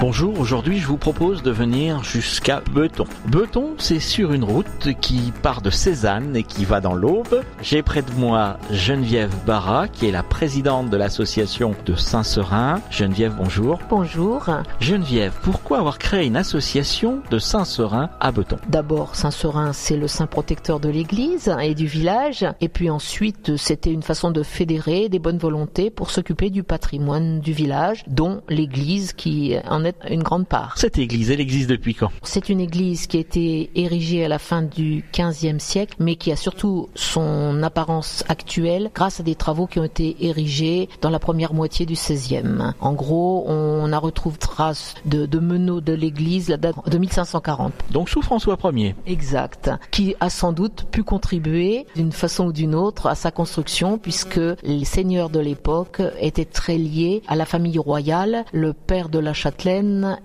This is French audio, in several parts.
Bonjour, aujourd'hui je vous propose de venir jusqu'à Beton. Beton, c'est sur une route qui part de Cézanne et qui va dans l'Aube. J'ai près de moi Geneviève Barra, qui est la présidente de l'association de Saint-Seurin. Geneviève, bonjour. Bonjour. Geneviève, pourquoi avoir créé une association de Saint-Seurin à Beton? D'abord, Saint-Seurin, c'est le saint protecteur de l'église et du village. Et puis ensuite, c'était une façon de fédérer des bonnes volontés pour s'occuper du patrimoine du village, dont l'église qui en est une grande part. Cette église, elle existe depuis quand? C'est une église qui a été érigée à la fin du XVe siècle, mais qui a surtout son apparence actuelle grâce à des travaux qui ont été érigés dans la première moitié du XVIe. En gros, on a retrouvé trace de, de meneaux de l'église, la date de 1540. Donc sous François Ier. Exact. Qui a sans doute pu contribuer d'une façon ou d'une autre à sa construction, puisque les seigneurs de l'époque étaient très liés à la famille royale. Le père de la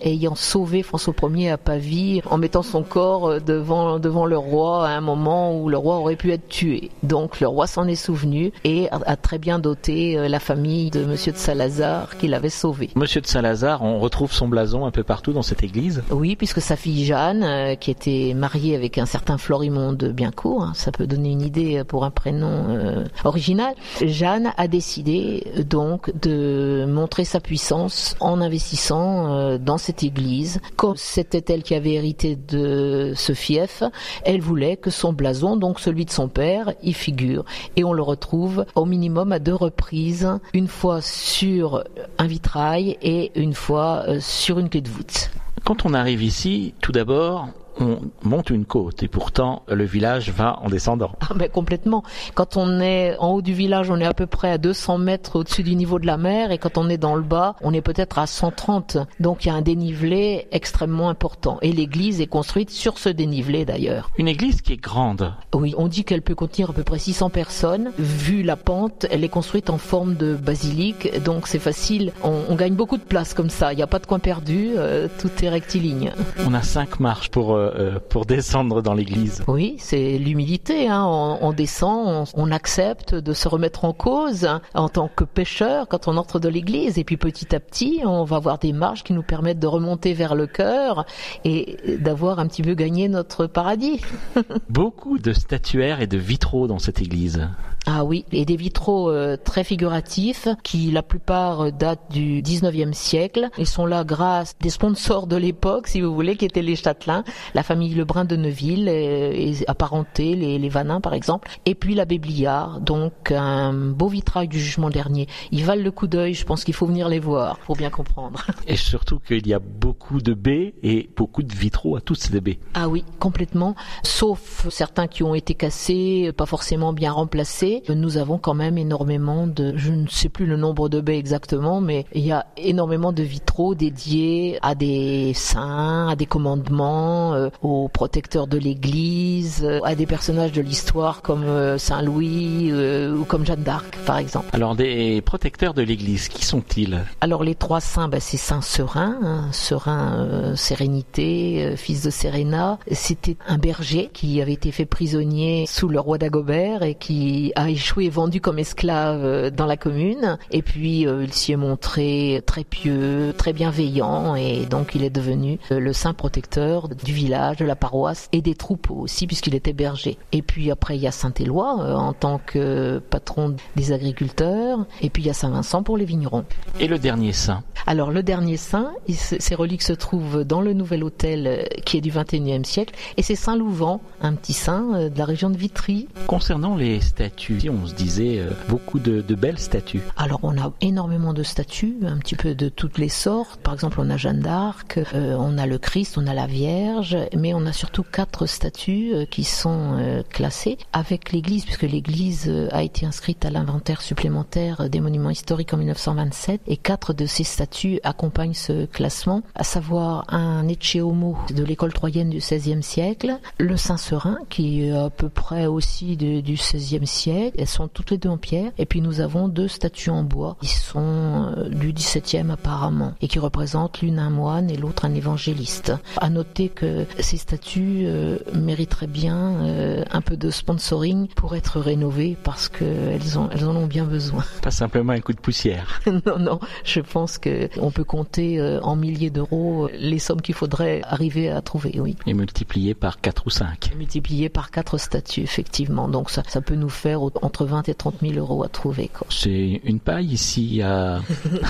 Ayant sauvé François Ier à Pavie en mettant son corps devant, devant le roi à un moment où le roi aurait pu être tué. Donc le roi s'en est souvenu et a, très bien doté euh, la famille de Monsieur de Salazar qui l'avait sauvé. Monsieur de Salazar, on retrouve son blason un peu partout dans cette église Oui, puisque sa fille Jeanne, euh, qui était mariée avec un certain Florimond de Biencourt, hein, ça peut donner une idée pour un prénom euh, original, Jeanne a décidé donc de montrer sa puissance en investissant euh, dans cette église. Comme c'était elle qui avait hérité de ce fief, elle voulait que son blason, donc celui de son père, y figure. Et on le retrouve au minimum à deux reprises, une fois sur un vitrail et une fois euh, sur une clé de voûte. Quand on arrive ici, tout d'abord, on monte une côte et pourtant le village va en descendant. Ah ben complètement. Quand on est en haut du village, on est à peu près à 200 mètres au-dessus du niveau de la mer et quand on est dans le bas, on est peut-être à 130. Donc il y a un dénivelé extrêmement important et l'église est construite sur ce dénivelé d'ailleurs. Une église qui est grande. Oui, on dit qu'elle peut contenir à peu près 600 personnes. Vu la pente, elle est construite en forme de basilique, donc c'est facile. On, gagne beaucoup de place comme ça. Il n'y a pas de coin perdu, euh, tout est rectiligne. On a cinq marches pour euh, euh, pour descendre dans l'église. Oui, c'est l'humilité. Hein. On, descend, on, accepte de se remettre en cause hein, en tant que pécheur quand on entre dans l'église. Et puis petit à petit, on va avoir des marches qui nous permettent de remonter vers le cœur et d'avoir un petit peu gagné notre paradis. Beaucoup de statuaires et de vitraux dans cette église. Ah oui, et des vitraux euh, très figuratifs qui la plupart datent du 19e siècle. Ils sont là grâce des sponsors de l'époque, si vous voulez, qui étaient les châtelains, la famille Lebrun de Neuville euh, et, apparentés, les, les Vanins par exemple, et puis l'abbé Bliard, donc un beau vitrail du jugement dernier. Ils valent le coup d'œil, je pense qu'il faut venir les voir pour bien comprendre. Et surtout qu'il y a beaucoup de baies et beaucoup de vitraux à toutes ces baies. Ah oui, complètement, sauf certains qui ont été cassés, pas forcément bien remplacés nous avons quand même énormément de, je ne sais plus le nombre de baies exactement, mais il y a énormément de vitraux dédiés à des saints, à des commandements, euh, aux protecteurs de l'Église, euh, à des personnages de l'histoire comme euh, Saint Louis ou comme Jeanne d'Arc, par exemple. Alors des protecteurs de l'Église, qui sont-ils? Alors les trois saints, bah, c'est Saint Serin, hein, Serin Sérénité, fils de Séréna. C'était un berger qui avait été fait prisonnier sous le roi d'Agobert et qui a échoué, vendu comme esclave euh, dans la commune. Et puis euh, il s'y est montré très pieux, très bienveillant, et donc il est devenu euh, le saint protecteur du village, de la paroisse et des troupeaux aussi, puisqu'il était berger. Et puis après il y a Saint-Éloi en tant que patron des agriculteurs, et puis il y a Saint-Vincent pour les vignerons. Et le dernier saint? Alors le dernier saint, ses reliques se trouvent dans le nouvel hôtel qui est du 21e siècle, et c'est Saint Louvent, un petit saint de la région de Vitry. Concernant les statues on se disait euh, beaucoup de, belles statues. Alors on a énormément de statues, un petit peu de toutes les sortes. Par exemple, on a Jeanne d'Arc, euh, on a le Christ, on a la Vierge, mais on a surtout quatre statues euh, qui sont classées avec l'Église, puisque l'Église a été inscrite à l'inventaire supplémentaire des monuments historiques en 1927, et quatre de ces statues accompagnent ce classement, à savoir un Ecce Homo de l'école troyenne du XVIe siècle, le Saint-Serin qui est à peu près aussi du XVIe siècle. Elles sont toutes les deux en pierre. Et puis nous avons deux statues en bois qui sont euh, du XVIIe apparemment et qui représentent l'une un moine et l'autre un évangéliste. À noter que ces statues euh, mériteraient bien euh, un peu de sponsoring pour être rénovées parce qu'elles elles en ont bien besoin. Pas simplement un coup de poussière. non, non. Je pense que on peut compter en milliers d'euros les sommes qu'il faudrait arriver à trouver, oui. Et multiplier par 4 ou 5. Multiplier par 4 statues, effectivement. Donc ça, ça peut nous faire entre 20 et 30 000 euros à trouver. C'est une paille ici à,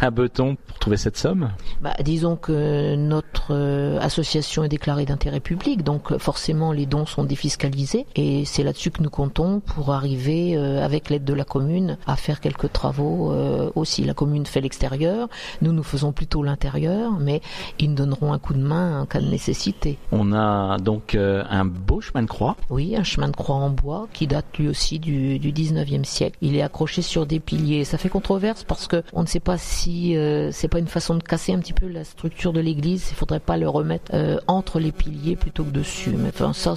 à Beton pour trouver cette somme bah, Disons que notre euh, association est déclarée d'intérêt public, donc forcément les dons sont défiscalisés et c'est là-dessus que nous comptons pour arriver, euh, avec l'aide de la commune, à faire quelques travaux euh, aussi. La commune fait l'extérieur, nous nous faisons plutôt l'intérieur, mais ils nous donneront un coup de main en cas de nécessité. On a donc un beau chemin de croix Oui, un chemin de croix en bois qui date lui aussi du, du 19e siècle. Il est accroché sur des piliers. Ça fait controverse parce que on ne sait pas si euh, c'est pas une façon de casser un petit peu la structure de l'église. Il faudrait pas le remettre euh, entre les piliers plutôt que dessus. Mais enfin ça,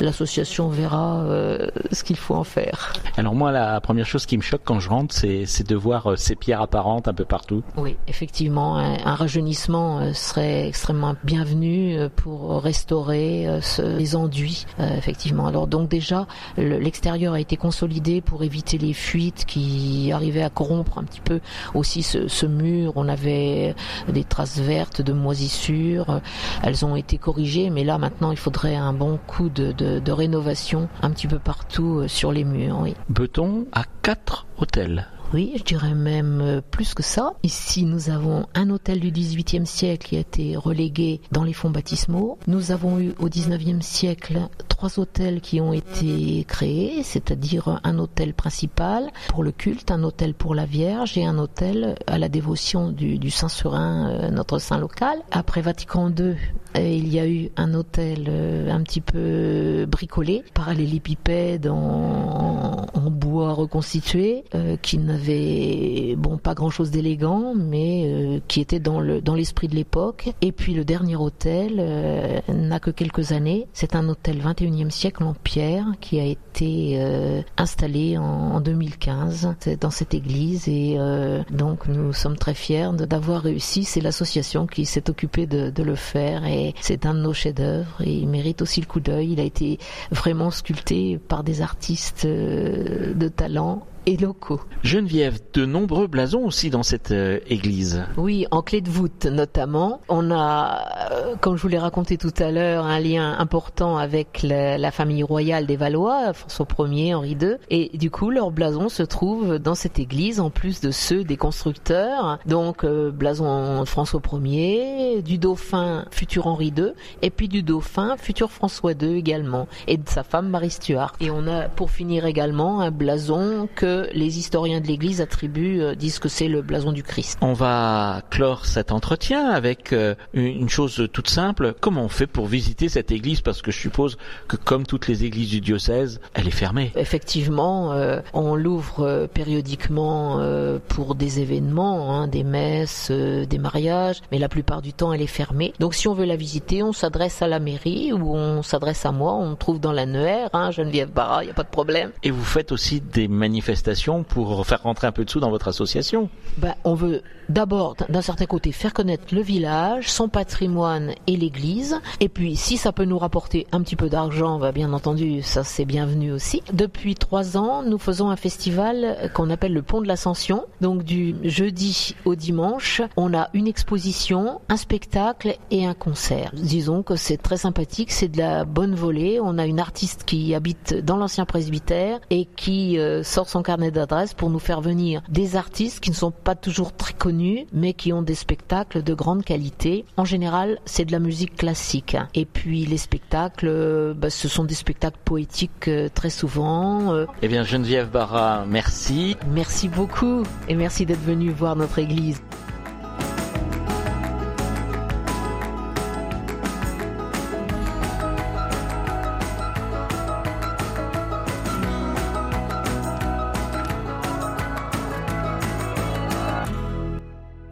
l'association verra euh, ce qu'il faut en faire. Alors moi, la première chose qui me choque quand je rentre, c'est de voir ces pierres apparentes un peu partout. Oui, effectivement, un, rajeunissement serait extrêmement bienvenu pour restaurer les enduits. effectivement. Alors donc déjà, l'extérieur a été consolidé pour éviter les fuites qui arrivaient à corrompre un petit peu aussi ce, mur. On avait des traces vertes de moisissures. Elles ont été corrigées, mais là maintenant il faudrait un bon coup de, rénovation un petit peu partout euh, sur les murs. Oui. Beton à quatre hôtels? Oui, je dirais même euh, plus que ça. Ici, nous avons un hôtel du XVIIIe siècle qui a été relégué dans les fonds baptismaux. Nous avons eu au XIXe siècle trois hôtels qui ont été créés, c'est-à-dire un hôtel principal pour le culte, un hôtel pour la Vierge et un hôtel à la dévotion du, Saint-Serin, euh, notre saint local. Après Vatican II, euh, il y a eu un hôtel un petit peu bricolé, parallélépipède en, en bois reconstitué, qui n'avait bon pas grand chose d'élégant, mais euh, qui était dans le dans l'esprit de l'époque. Et puis le dernier hôtel euh, n'a que quelques années. C'est un hôtel 21e siècle en pierre qui a été euh, installé en, 2015 dans cette église et donc nous sommes très fiers d'avoir réussi. C'est l'association qui s'est occupée de, de, le faire et c'est un de nos chefs-d'œuvre et il mérite aussi le coup d'œil. Il a été vraiment sculpté par des artistes de talent et locaux. Geneviève, de nombreux blasons aussi dans cette euh, église. Oui, en clé de voûte notamment. On a, euh, comme je vous l'ai raconté tout à l'heure, un lien important avec la, famille royale des Valois, François Ier, Henri II, et du coup leur blason se trouve dans cette église en plus de ceux des constructeurs. Donc euh, blason François Ier, du dauphin futur Henri II, et puis du dauphin futur François II également, et de sa femme Marie Stuart. Et on a pour finir également un blason que les historiens de l'Église attribuent, euh, disent que c'est le blason du Christ. On va clore cet entretien avec euh, une chose toute simple. Comment on fait pour visiter cette église? Parce que je suppose que comme toutes les églises du diocèse, elle est fermée. Effectivement, euh, on l'ouvre périodiquement pour des événements, hein, des messes, des mariages, mais la plupart du temps elle est fermée. Donc si on veut la visiter, on s'adresse à la mairie ou on s'adresse à moi. On trouve dans l'annuaire, hein, Geneviève Barra, il n'y a pas de problème. Et vous faites aussi des manifestations pour faire rentrer un peu de sous dans votre association ben, On veut d'abord, d'un certain côté, faire connaître le village, son patrimoine et l'église. Et puis, si ça peut nous rapporter un petit peu d'argent, va bien entendu, ça c'est bienvenu aussi. Depuis trois ans, nous faisons un festival qu'on appelle le Pont de l'Ascension. Donc, du jeudi au dimanche, on a une exposition, un spectacle et un concert. Disons que c'est très sympathique, c'est de la bonne volée. On a une artiste qui habite dans l'ancien presbytère et qui euh, sort son carnet d'adresses pour nous faire venir des artistes qui ne sont pas toujours très connus, mais qui ont des spectacles de grande qualité. En général, c'est de la musique classique. Et puis les spectacles, euh, bah, ce sont des spectacles poétiques euh, très souvent. Euh. Eh bien, Geneviève Barra, merci. Merci beaucoup et merci d'être venu voir notre église.